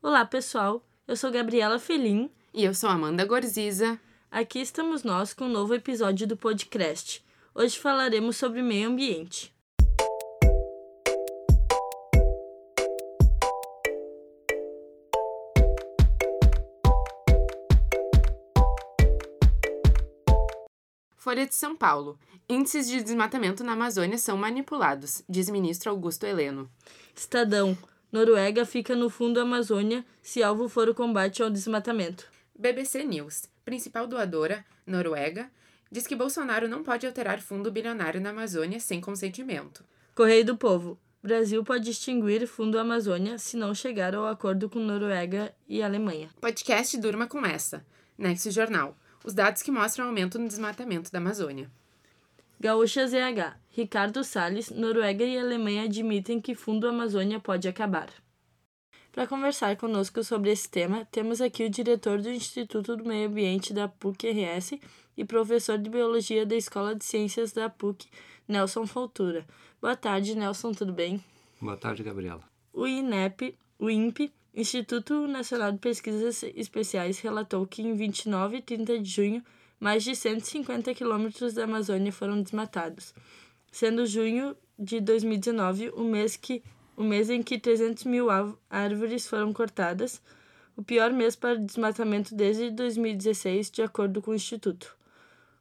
Olá, pessoal. Eu sou Gabriela Felim. E eu sou Amanda Gorziza. Aqui estamos nós com um novo episódio do podcast. Hoje falaremos sobre meio ambiente. Folha de São Paulo. Índices de desmatamento na Amazônia são manipulados, diz ministro Augusto Heleno. Estadão. Noruega fica no fundo da Amazônia se alvo for o combate ao desmatamento. BBC News. Principal doadora, Noruega, diz que Bolsonaro não pode alterar fundo bilionário na Amazônia sem consentimento. Correio do Povo. Brasil pode extinguir fundo Amazônia se não chegar ao acordo com Noruega e Alemanha. Podcast Durma com essa. Nexo Jornal os dados que mostram aumento no desmatamento da Amazônia. Gaúcha ZH. Ricardo Salles, Noruega e Alemanha admitem que Fundo Amazônia pode acabar. Para conversar conosco sobre esse tema, temos aqui o diretor do Instituto do Meio Ambiente da PUC-RS e professor de Biologia da Escola de Ciências da PUC, Nelson Faltura. Boa tarde, Nelson, tudo bem? Boa tarde, Gabriela. O INEP, o INPE, Instituto Nacional de Pesquisas Especiais relatou que em 29 e 30 de junho, mais de 150 quilômetros da Amazônia foram desmatados, sendo junho de 2019 o mês, que, o mês em que 300 mil árvores foram cortadas, o pior mês para desmatamento desde 2016, de acordo com o Instituto.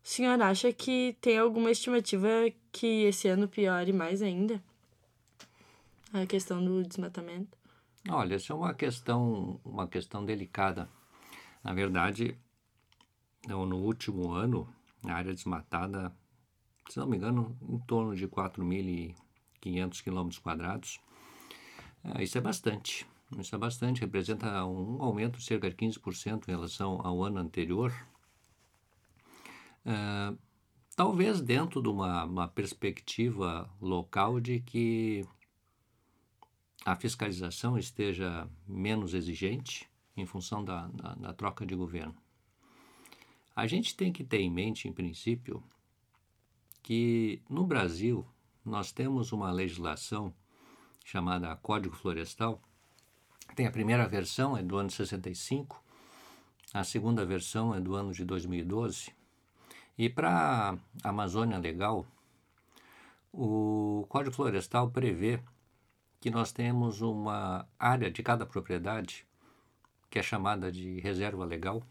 O senhor acha que tem alguma estimativa que esse ano piore mais ainda? A questão do desmatamento? Olha, essa é uma questão, uma questão delicada. Na verdade, no último ano, a área desmatada, se não me engano, em torno de 4.500 quilômetros quadrados. É, isso é bastante. Isso é bastante, representa um aumento de cerca de 15% em relação ao ano anterior. É, talvez dentro de uma, uma perspectiva local de que a fiscalização esteja menos exigente em função da, da, da troca de governo. A gente tem que ter em mente, em princípio, que no Brasil nós temos uma legislação chamada Código Florestal. Tem a primeira versão, é do ano 65, a segunda versão é do ano de 2012. E para a Amazônia Legal, o Código Florestal prevê que nós temos uma área de cada propriedade que é chamada de reserva legal.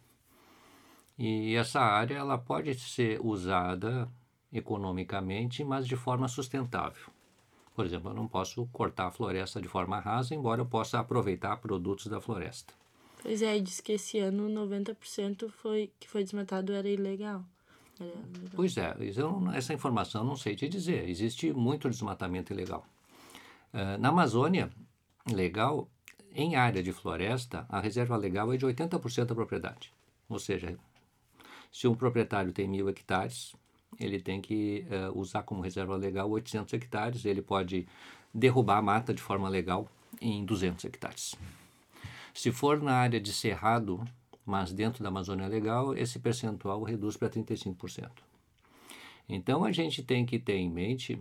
E essa área ela pode ser usada economicamente, mas de forma sustentável. Por exemplo, eu não posso cortar a floresta de forma rasa, embora eu possa aproveitar produtos da floresta. Pois é, diz que esse ano 90% foi, que foi desmatado era ilegal. Era ilegal. Pois é, eu, essa informação não sei te dizer. Existe muito desmatamento ilegal. Ah, na Amazônia, legal, em área de floresta, a reserva legal é de 80% da propriedade. Ou seja, se um proprietário tem mil hectares, ele tem que uh, usar como reserva legal 800 hectares, ele pode derrubar a mata de forma legal em 200 hectares. Se for na área de cerrado, mas dentro da Amazônia Legal, esse percentual reduz para 35%. Então a gente tem que ter em mente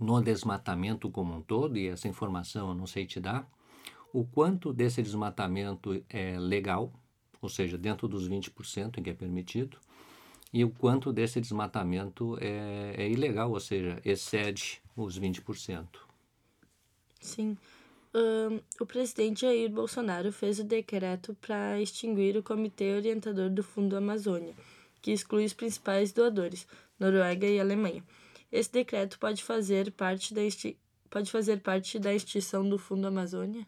no desmatamento como um todo, e essa informação eu não sei te dar, o quanto desse desmatamento é legal, ou seja, dentro dos 20% em que é permitido, e o quanto desse desmatamento é, é ilegal, ou seja, excede os 20%. Sim. Um, o presidente Jair Bolsonaro fez o decreto para extinguir o Comitê Orientador do Fundo Amazônia, que exclui os principais doadores, Noruega e Alemanha. Esse decreto pode fazer parte da, pode fazer parte da extinção do Fundo Amazônia?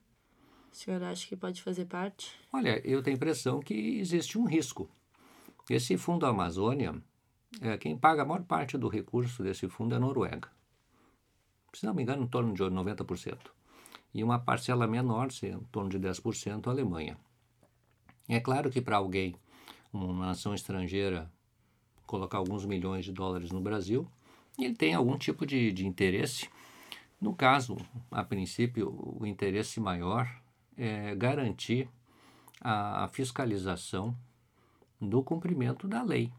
O senhor acha que pode fazer parte? Olha, eu tenho a impressão que existe um risco. Esse Fundo Amazônia, é, quem paga a maior parte do recurso desse fundo é a Noruega. Se não me engano, em torno de 90%. E uma parcela menor, em torno de 10%, a Alemanha. É claro que para alguém, uma nação estrangeira, colocar alguns milhões de dólares no Brasil, ele tem algum tipo de, de interesse. No caso, a princípio, o interesse maior é garantir a, fiscalização do cumprimento da lei,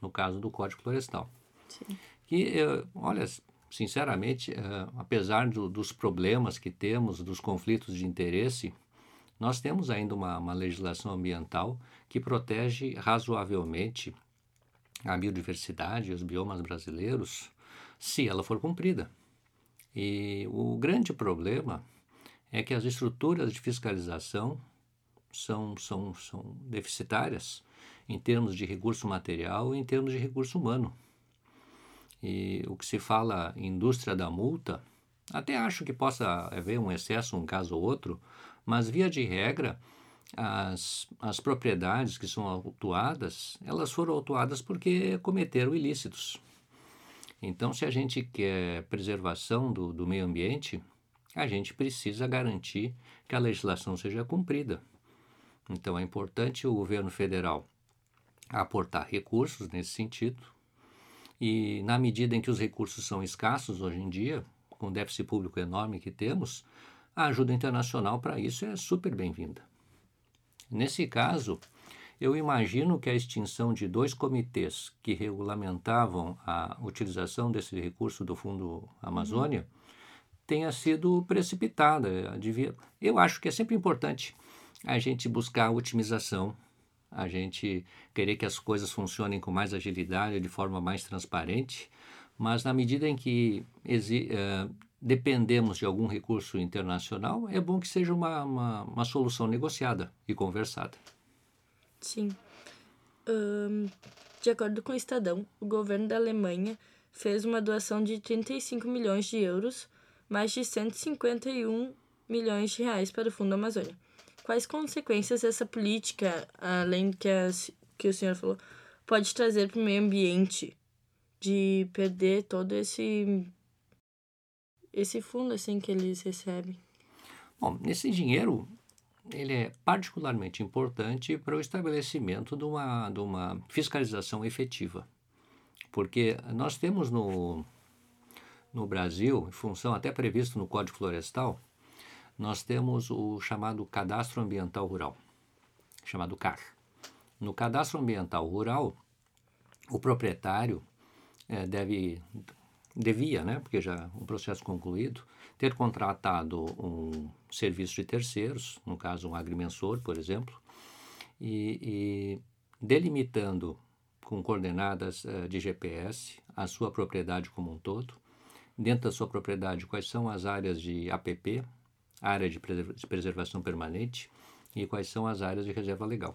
no caso do Código Florestal. Sim. Que, olha, sinceramente, apesar do, dos problemas que temos, dos conflitos de interesse, nós temos ainda uma, uma legislação ambiental que protege razoavelmente a biodiversidade e os biomas brasileiros, se ela for cumprida. E o grande problema é que as estruturas de fiscalização são, são, são deficitárias em termos de recurso material e em termos de recurso humano. E o que se fala indústria da multa, até acho que possa haver um excesso, um caso ou outro, mas via de regra, as, as propriedades que são autuadas, elas foram autuadas porque cometeram ilícitos. Então, se a gente quer preservação do, do meio ambiente, a gente precisa garantir que a legislação seja cumprida. Então, é importante o governo federal aportar recursos nesse sentido, e na medida em que os recursos são escassos hoje em dia, com o déficit público enorme que temos, a ajuda internacional para isso é super bem-vinda. Nesse caso, eu imagino que a extinção de dois comitês que regulamentavam a utilização desse recurso do Fundo Amazônia tenha sido precipitada. Eu acho que é sempre importante a gente buscar a otimização, a gente querer que as coisas funcionem com mais agilidade, de forma mais transparente, mas na medida em que uh, dependemos de algum recurso internacional, é bom que seja uma, uma, uma solução negociada e conversada. Sim. De acordo com o Estadão, o governo da Alemanha fez uma doação de 35 milhões de euros, mais de 151 milhões de reais para o Fundo Amazônia. Quais consequências essa política, além que, que o senhor falou, pode trazer para o meio ambiente de perder todo esse esse fundo assim que eles recebem? Bom, esse dinheiro ele é particularmente importante para o estabelecimento de uma, de uma fiscalização efetiva. Porque nós temos no, no Brasil, em função até previsto no Código Florestal, nós temos o chamado Cadastro Ambiental Rural, chamado CAR. No Cadastro Ambiental Rural, o proprietário é, deve devia, né, porque já um processo concluído, ter contratado um serviço de terceiros, no caso um agrimensor, por exemplo, e, e delimitando com coordenadas uh, de GPS a sua propriedade como um todo, dentro da sua propriedade quais são as áreas de APP, área de preservação permanente, e quais são as áreas de reserva legal.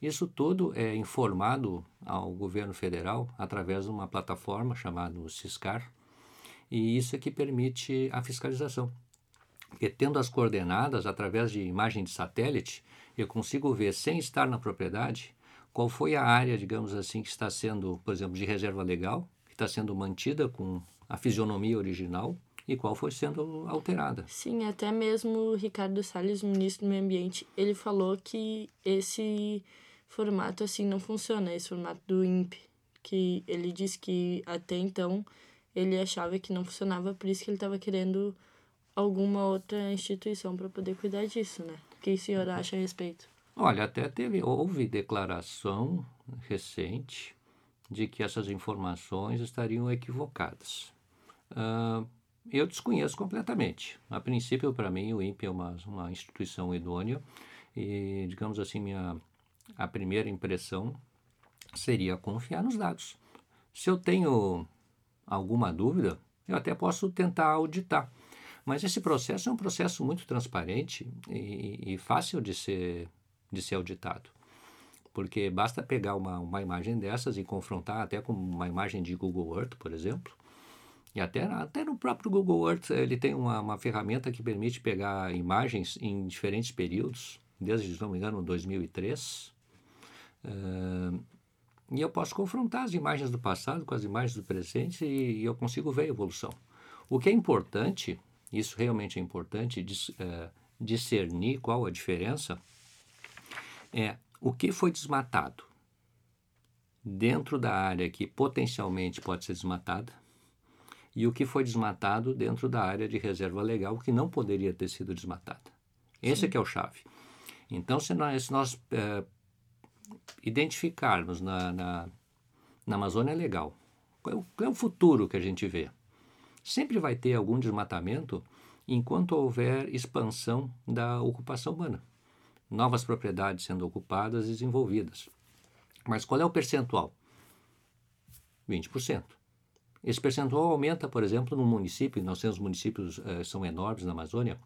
Isso tudo é informado ao governo federal através de uma plataforma chamada Ciscar, e isso é que permite a fiscalização. Porque tendo as coordenadas através de imagem de satélite, eu consigo ver, sem estar na propriedade, qual foi a área, digamos assim, que está sendo, por exemplo, de reserva legal, que está sendo mantida com a fisionomia original e qual foi sendo alterada. Sim, até mesmo o Ricardo Salles, ministro do Meio Ambiente, ele falou que esse formato assim não funciona, esse formato do INPE, que ele disse que até então ele achava que não funcionava, por isso que ele estava querendo alguma outra instituição para poder cuidar disso, né? O que o senhor acha a respeito? Olha, até teve, houve declaração recente de que essas informações estariam equivocadas. Uh, eu desconheço completamente. A princípio, para mim, o INPE é uma, uma instituição idônea e, digamos assim, minha a primeira impressão seria confiar nos dados. Se eu tenho alguma dúvida, eu até posso tentar auditar. Mas esse processo é um processo muito transparente e, e fácil de ser, de ser auditado. Porque basta pegar uma, uma imagem dessas e confrontar até com uma imagem de Google Earth, por exemplo. E até, até no próprio Google Earth ele tem uma, uma ferramenta que permite pegar imagens em diferentes períodos, desde, se não me engano, 2003, Uh, e eu posso confrontar as imagens do passado com as imagens do presente e, e eu consigo ver a evolução. O que é importante, isso realmente é importante, dis, uh, discernir qual a diferença, é o que foi desmatado dentro da área que potencialmente pode ser desmatada e o que foi desmatado dentro da área de reserva legal que não poderia ter sido desmatada. Esse é que é o chave. Então, se nós, se nós uh, identificarmos na, na, na Amazônia legal. Qual é, o, qual é o futuro que a gente vê? Sempre vai ter algum desmatamento enquanto houver expansão da ocupação humana, novas propriedades sendo ocupadas e desenvolvidas. Mas qual é o percentual? 20%. Esse percentual aumenta, por exemplo, no município, nós temos municípios eh, são enormes na Amazônia.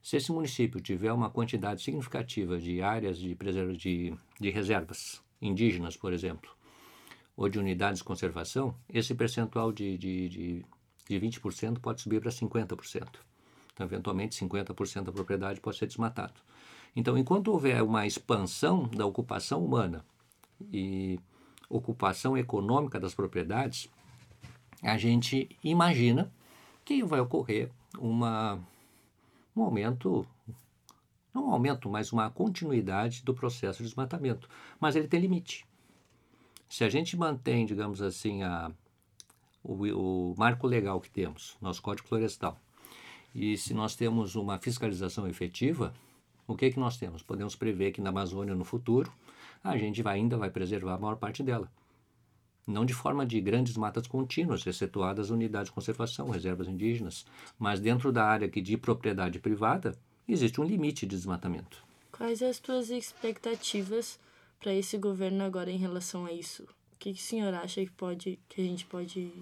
Se esse município tiver uma quantidade significativa de áreas de, de, de reservas indígenas, por exemplo, ou de unidades de conservação, esse percentual de, de, de, de 20% pode subir para 50%. Então, eventualmente, 50% da propriedade pode ser desmatado. Então, enquanto houver uma expansão da ocupação humana e ocupação econômica das propriedades, a gente imagina que vai ocorrer uma, um aumento, não um aumento, mas uma continuidade do processo de desmatamento. Mas ele tem limite. Se a gente mantém, digamos assim, a, o, o marco legal que temos, nosso Código Florestal, e se nós temos uma fiscalização efetiva, o que, que nós temos? Podemos prever que na Amazônia, no futuro, a gente vai, ainda vai preservar a maior parte dela não de forma de grandes matas contínuas, excetuadas unidades de conservação, reservas indígenas, mas dentro da área que de propriedade privada existe um limite de desmatamento. Quais as tuas expectativas para esse governo agora em relação a isso? O que, que o senhor acha que pode, que a gente pode?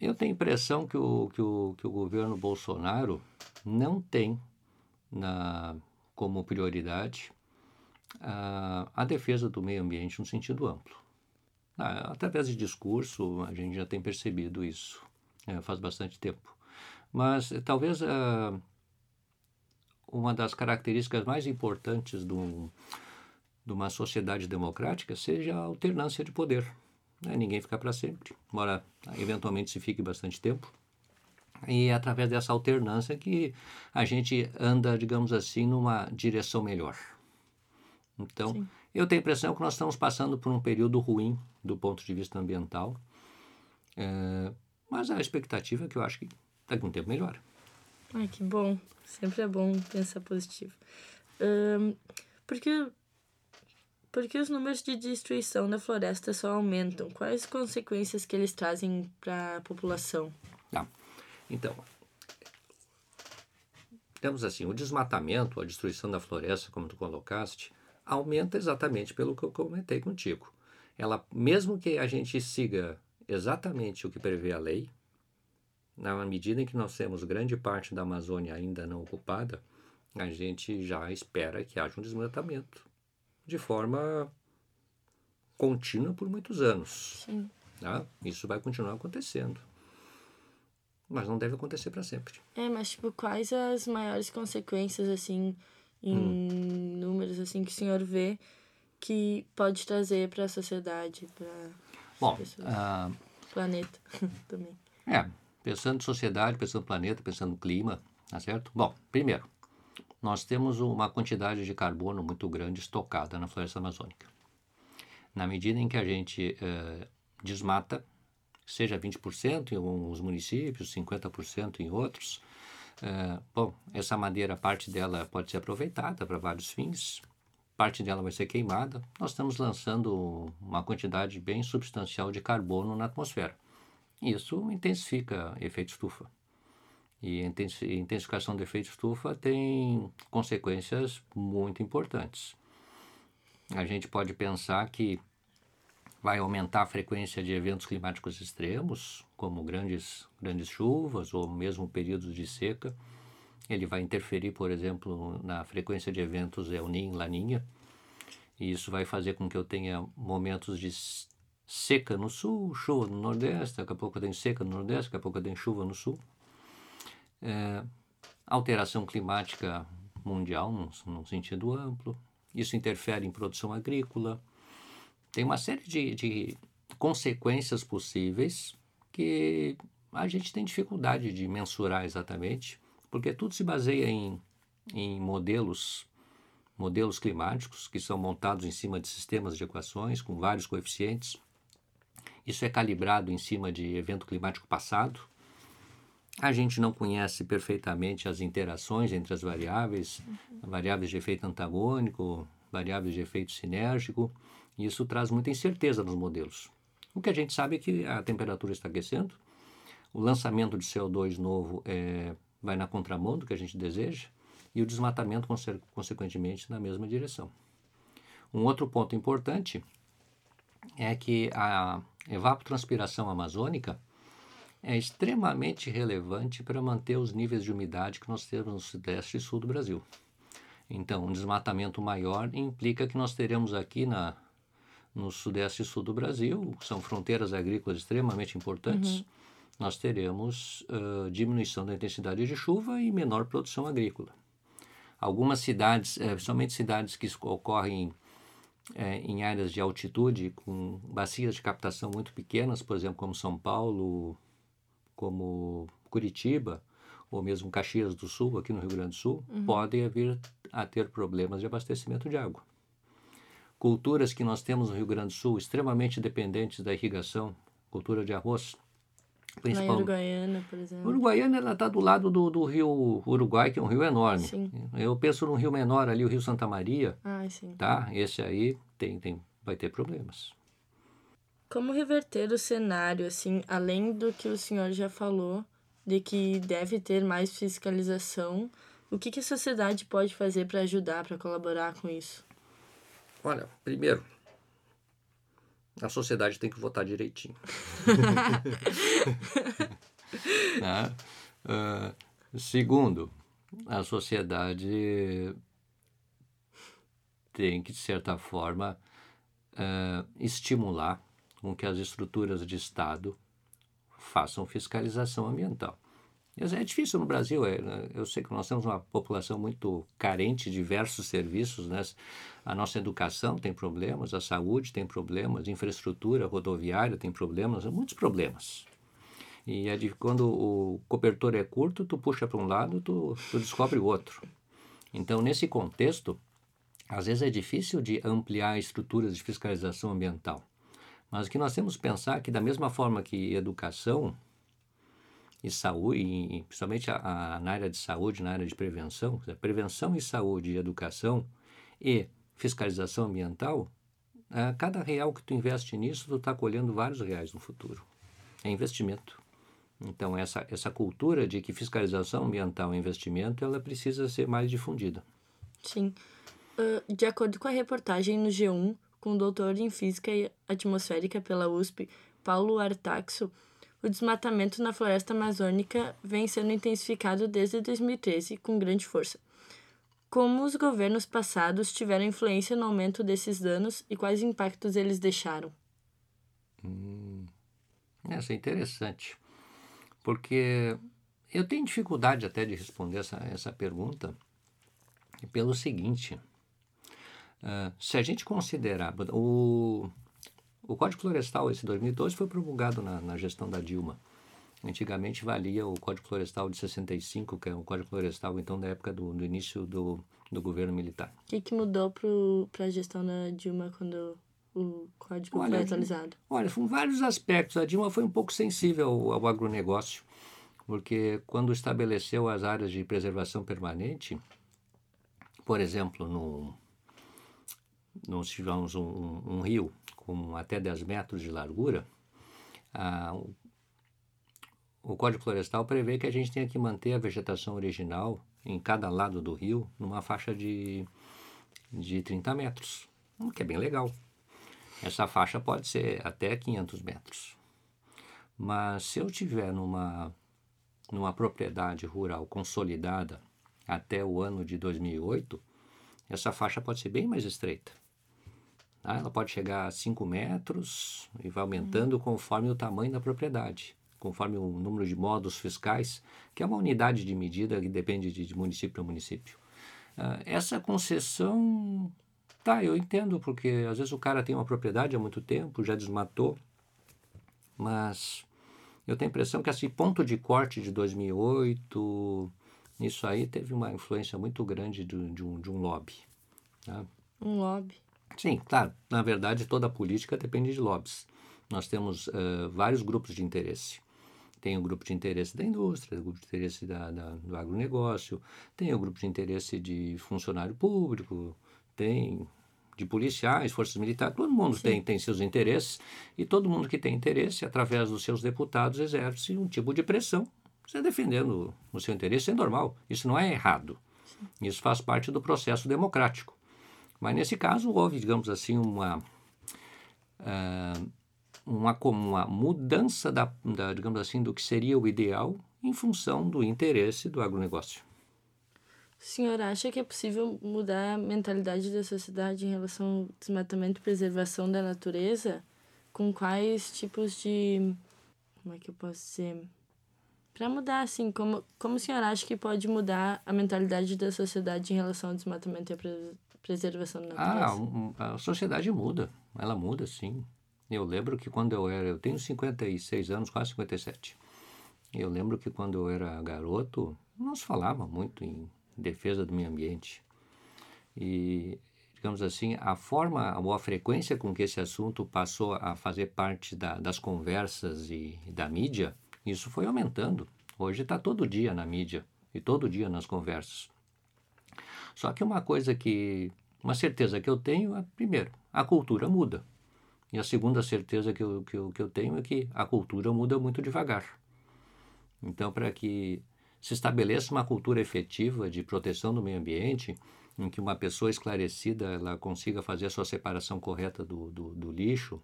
Eu tenho a impressão que o, que o, que o governo Bolsonaro não tem na, como prioridade a, a defesa do meio ambiente no sentido amplo. Ah, através de discurso, a gente já tem percebido isso é, faz bastante tempo. Mas eh, talvez uh, uma das características mais importantes de, um, de, uma sociedade democrática seja a alternância de poder. Né? Ninguém fica para sempre, embora eventualmente se fique bastante tempo. E é através dessa alternância que a gente anda, digamos assim, numa direção melhor. Então, Sim. Eu tenho a impressão que nós estamos passando por um período ruim do ponto de vista ambiental, é, mas a expectativa é que eu acho que daqui a um tempo melhora. Ai, que bom. Sempre é bom pensar positivo. Um, porque, porque os números de destruição da floresta só aumentam? Quais consequências que eles trazem para a população? Ah, então, temos assim, o desmatamento, a destruição da floresta, como tu colocaste, aumenta exatamente pelo que eu comentei contigo. Ela, mesmo que a gente siga exatamente o que prevê a lei, na medida em que nós temos grande parte da Amazônia ainda não ocupada, a gente já espera que haja um desmatamento de forma contínua por muitos anos. Sim. Tá? Isso vai continuar acontecendo. Mas não deve acontecer para sempre. É, mas tipo, quais as maiores consequências, assim, em hum. números assim que o senhor vê que pode trazer para a sociedade, para pessoas, uh, planeta também. É, pensando em sociedade, pensando no planeta, pensando no clima, tá certo? Bom, primeiro, nós temos uma quantidade de carbono muito grande estocada na floresta amazônica. Na medida em que a gente uh, desmata, seja 20% em alguns municípios, 50% em outros, é, bom, essa madeira, parte dela pode ser aproveitada para vários fins, parte dela vai ser queimada. Nós estamos lançando uma quantidade bem substancial de carbono na atmosfera. Isso intensifica efeito estufa. E intensificação do efeito estufa tem consequências muito importantes. A gente pode pensar que vai aumentar a frequência de eventos climáticos extremos, como grandes, grandes chuvas ou mesmo períodos de seca. Ele vai interferir, por exemplo, na frequência de eventos El Niño, Laninha, e isso vai fazer com que eu tenha momentos de seca no sul, chuva no nordeste, daqui a pouco eu tenho seca no nordeste, daqui a pouco eu tenho chuva no sul. É, alteração climática mundial, num, num sentido amplo. Isso interfere em produção agrícola, tem uma série de, de consequências possíveis que a gente tem dificuldade de mensurar exatamente, porque tudo se baseia em, em modelos modelos climáticos que são montados em cima de sistemas de equações com vários coeficientes. Isso é calibrado em cima de evento climático passado. A gente não conhece perfeitamente as interações entre as variáveis, variáveis de efeito antagônico, variáveis de efeito sinérgico. Isso traz muita incerteza nos modelos. O que a gente sabe é que a temperatura está aquecendo, o lançamento de CO2 novo é vai na contramão do que a gente deseja, e o desmatamento, consequentemente, na mesma direção. Um outro ponto importante é que a evapotranspiração amazônica é extremamente relevante para manter os níveis de umidade que nós temos no sudeste e sul do Brasil. Então, um desmatamento maior implica que nós teremos aqui na, no sudeste e sul do Brasil, são fronteiras agrícolas extremamente importantes, uhum. nós teremos uh, diminuição da intensidade de chuva e menor produção agrícola. Algumas cidades, principalmente cidades que ocorrem eh, em áreas de altitude, com bacias de captação muito pequenas, por exemplo, como São Paulo, como Curitiba, ou mesmo Caxias do Sul, aqui no Rio Grande do Sul, uhum. podem vir a ter problemas de abastecimento de água. Culturas que nós temos no Rio Grande do Sul extremamente dependentes da irrigação, cultura de arroz, principalmente. Uruguaiana, por exemplo. Uruguaiana ela está do lado do, do rio Uruguai, que é um rio enorme. Sim. Eu penso num rio menor ali, o Rio Santa Maria. Ah, sim. Tá? Esse aí tem, tem, vai ter problemas. Como reverter o cenário, assim, além do que o senhor já falou, de que deve ter mais fiscalização, o que, que a sociedade pode fazer para ajudar, para colaborar com isso? Olha, primeiro, a sociedade tem que votar direitinho. uh, segundo, a sociedade tem que, de certa forma, uh, estimular com que as estruturas de Estado façam fiscalização ambiental. É difícil no Brasil, é, né? eu sei que nós temos uma população muito carente de diversos serviços, né? a nossa educação tem problemas, a saúde tem problemas, infraestrutura rodoviária tem problemas, muitos problemas. E é de, quando o cobertor é curto, tu puxa para um lado, tu, tu descobre o outro. Então, nesse contexto, às vezes é difícil de ampliar estruturas de fiscalização ambiental. Mas o que nós temos que pensar é que, da mesma forma que educação e saúde, e principalmente a, a, na área de saúde, na área de prevenção, prevenção e saúde e educação e fiscalização ambiental, a cada real que tu investe nisso, tu está colhendo vários reais no futuro. É investimento. Então, essa, essa cultura de que fiscalização ambiental é investimento, ela precisa ser mais difundida. Sim. Uh, de acordo com a reportagem no G1, com o doutor em Física Atmosférica pela USP, Paulo Artaxo, o desmatamento na floresta amazônica vem sendo intensificado desde 2013 com grande força. Como os governos passados tiveram influência no aumento desses danos e quais impactos eles deixaram? Hum, essa é interessante, porque eu tenho dificuldade até de responder essa, essa pergunta pelo seguinte: uh, se a gente considerar o, o Código Florestal, esse 2012, foi promulgado na, na gestão da Dilma. Antigamente valia o Código Florestal de 65, que é o Código Florestal, então, da época do, do início do, do governo militar. O que, que mudou para a gestão da Dilma quando o código olha, foi atualizado? Olha, foram vários aspectos. A Dilma foi um pouco sensível ao, ao agronegócio, porque quando estabeleceu as áreas de preservação permanente, por exemplo, no, nós tivemos um, um, um rio com até 10 metros de largura, o Código Florestal prevê que a gente tenha que manter a vegetação original em cada lado do rio numa faixa de, de 30 metros, o que é bem legal. Essa faixa pode ser até 500 metros. Mas se eu tiver numa, numa propriedade rural consolidada até o ano de 2008, essa faixa pode ser bem mais estreita. Tá? Ela pode chegar a 5 metros e vai aumentando uhum. conforme o tamanho da propriedade, conforme o número de modos fiscais, que é uma unidade de medida que depende de, de município para município. Uh, essa concessão, tá, eu entendo, porque às vezes o cara tem uma propriedade há muito tempo, já desmatou, mas eu tenho a impressão que esse ponto de corte de 2008, isso aí teve uma influência muito grande de, de, um, de um lobby. Tá? Um lobby. Sim, claro. Na verdade, toda a política depende de lobbies. Nós temos uh, vários grupos de interesse. Tem o grupo de interesse da indústria, o grupo de interesse da, da, do agronegócio, tem o grupo de interesse de funcionário público, tem de policiais, forças militares, todo mundo tem, tem seus interesses e todo mundo que tem interesse, através dos seus deputados, exerce um tipo de pressão você defendendo o seu interesse, é normal, isso não é errado. Isso faz parte do processo democrático. Mas nesse caso houve, digamos assim, uma, uh, uma, uma mudança da, da, digamos assim, do que seria o ideal em função do interesse do agronegócio. O senhor acha que é possível mudar a mentalidade da sociedade em relação ao desmatamento e preservação da natureza? Com quais tipos de. Como é que eu posso dizer? Para mudar, assim, como, como o senhor acha que pode mudar a mentalidade da sociedade em relação ao desmatamento e a preservação da natureza? Ah, a sociedade muda. Ela muda, sim. Eu lembro que quando eu era. Eu tenho 56 anos, quase 57. Eu lembro que quando eu era garoto, nós falava muito em defesa do meio ambiente. E, digamos assim, a forma ou a frequência com que esse assunto passou a fazer parte da, das conversas e da mídia, isso foi aumentando. Hoje está todo dia na mídia e todo dia nas conversas. Só que uma coisa que, uma certeza que eu tenho é, primeiro, a cultura muda. E a segunda certeza que eu, que eu, que eu tenho é que a cultura muda muito devagar. Então, para que se estabeleça uma cultura efetiva de proteção do meio ambiente, em que uma pessoa esclarecida ela consiga fazer a sua separação correta do, do, do lixo,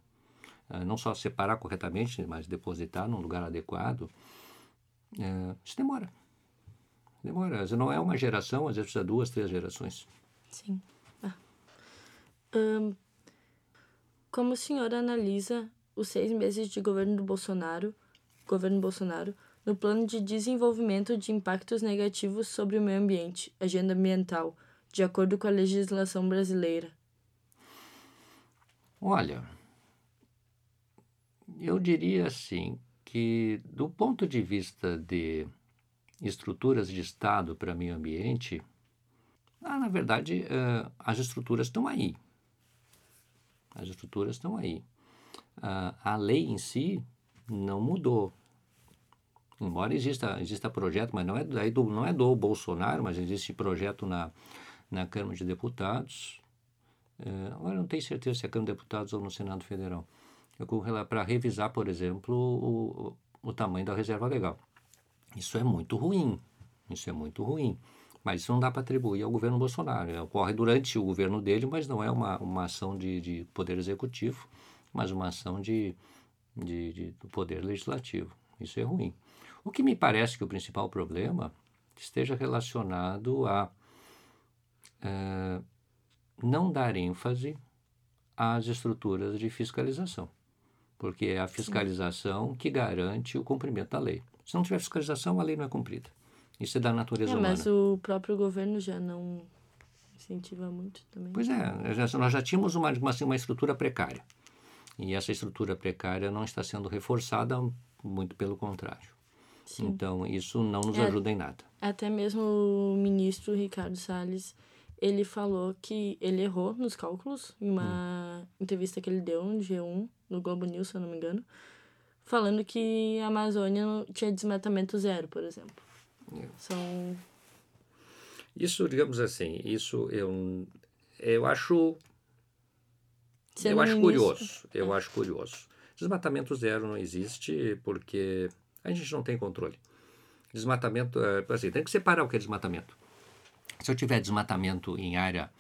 uh, não só separar corretamente, mas depositar num lugar adequado, uh, isso demora. Demora. Não é uma geração, às vezes precisa duas, três gerações. Sim. Ah. Como o senhor analisa os seis meses de governo do Bolsonaro, governo Bolsonaro, no plano de desenvolvimento de impactos negativos sobre o meio ambiente, agenda ambiental, de acordo com a legislação brasileira? Olha, eu diria assim que, do ponto de vista de estruturas de Estado para meio ambiente, ah, na verdade, uh, as estruturas estão aí. As estruturas estão aí. Uh, a lei em si não mudou. Embora exista, exista projeto, mas não é, do, não é do Bolsonaro, mas existe projeto na, na Câmara de Deputados. É, agora não tenho certeza se é Câmara de Deputados ou no Senado Federal. Para revisar, por exemplo, o, o tamanho da reserva legal. Isso é muito ruim. Isso é muito ruim. Mas isso não dá para atribuir ao governo Bolsonaro. Ocorre durante o governo dele, mas não é uma, uma ação de, de poder executivo, mas uma ação de, de, de, do poder legislativo. Isso é ruim. O que me parece que o principal problema esteja relacionado a é, não dar ênfase às estruturas de fiscalização, porque é a fiscalização Sim. que garante o cumprimento da lei. Se não tiver fiscalização, a lei não é cumprida. Isso é da natureza é, humana. Mas o próprio governo já não incentiva muito também. Pois é, já, nós já tínhamos uma, uma, uma estrutura precária. E essa estrutura precária não está sendo reforçada, muito pelo contrário. Sim. Então, isso não nos é, ajuda em nada. Até mesmo o ministro Ricardo Salles, ele falou que ele errou nos cálculos em uma hum. entrevista que ele deu no G1, no Globo News, se eu não me engano, falando que a Amazônia tinha desmatamento zero, por exemplo. É. São... Isso, digamos assim, isso eu, eu acho... Sendo eu acho curioso, eu é. acho curioso. Desmatamento zero não existe porque a gente não tem controle. Desmatamento, é, assim, tem que separar o que é desmatamento. Se eu tiver desmatamento em área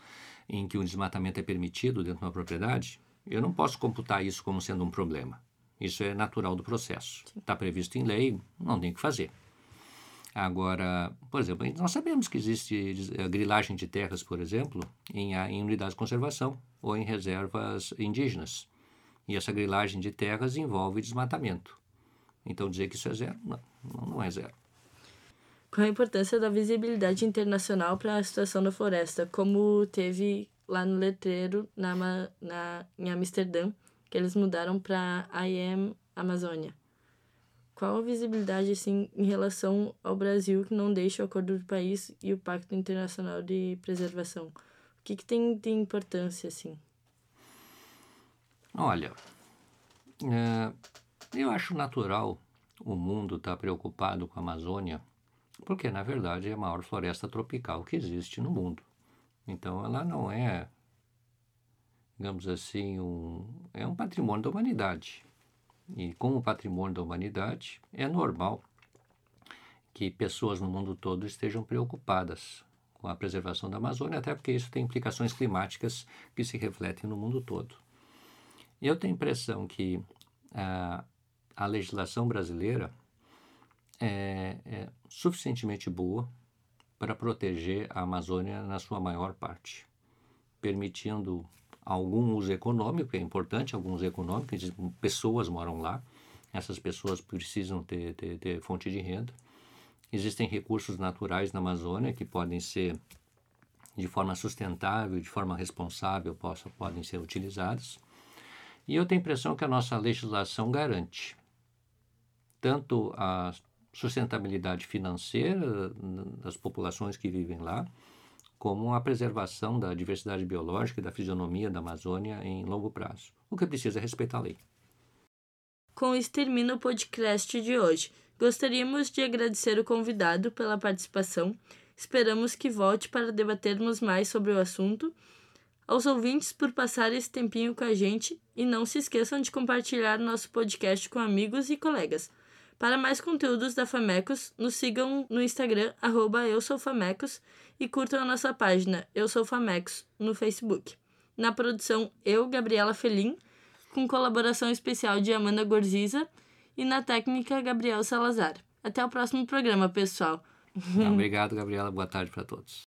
em que o desmatamento é permitido dentro de uma propriedade, eu não posso computar isso como sendo um problema. Isso é natural do processo. Está previsto em lei, não tem o que fazer. Agora, por exemplo, nós sabemos que existe eh, grilagem de terras, por exemplo, em, em unidades de conservação ou em reservas indígenas. E essa grilagem de terras envolve desmatamento. Então dizer que isso é zero, não, não é zero. Qual a importância da visibilidade internacional para a situação da floresta, como teve lá no letreiro na, na, em Amsterdã, que eles mudaram para IM Amazônia? Qual a visibilidade assim, em relação ao Brasil que não deixa o acordo do país e o Pacto Internacional de Preservação? O que, que tem de importância assim? Olha, é, eu acho natural o mundo estar tá preocupado com a Amazônia, porque na verdade é a maior floresta tropical que existe no mundo. Então ela não é, digamos assim, um, é um patrimônio da humanidade. E como patrimônio da humanidade, é normal que pessoas no mundo todo estejam preocupadas com a preservação da Amazônia, até porque isso tem implicações climáticas que se refletem no mundo todo. Eu tenho a impressão que a, a legislação brasileira é, é suficientemente boa para proteger a Amazônia na sua maior parte, permitindo algum uso econômico, é importante, algum uso econômico, pessoas moram lá, essas pessoas precisam ter, ter, ter fonte de renda. Existem recursos naturais na Amazônia que podem ser de forma sustentável, de forma responsável, possam, podem ser utilizados. E eu tenho a impressão que a nossa legislação garante tanto a sustentabilidade financeira das populações que vivem lá, como a preservação da diversidade biológica e da fisionomia da Amazônia em longo prazo. O que precisa é respeitar a lei. Com isso termina o podcast de hoje. Gostaríamos de agradecer o convidado pela participação. Esperamos que volte para debatermos mais sobre o assunto. Aos ouvintes por passar esse tempinho com a gente e não se esqueçam de compartilhar nosso podcast com amigos e colegas. Para mais conteúdos da Famecos, nos sigam no Instagram, arroba eu sou Famecos, e curtam a nossa página Eu Sou Famecos no Facebook. Na produção, eu, Gabriela Felim, com colaboração especial de Amanda Gorziza e na técnica Gabriel Salazar. Até o próximo programa, pessoal. Obrigado, Gabriela. Boa tarde para todos.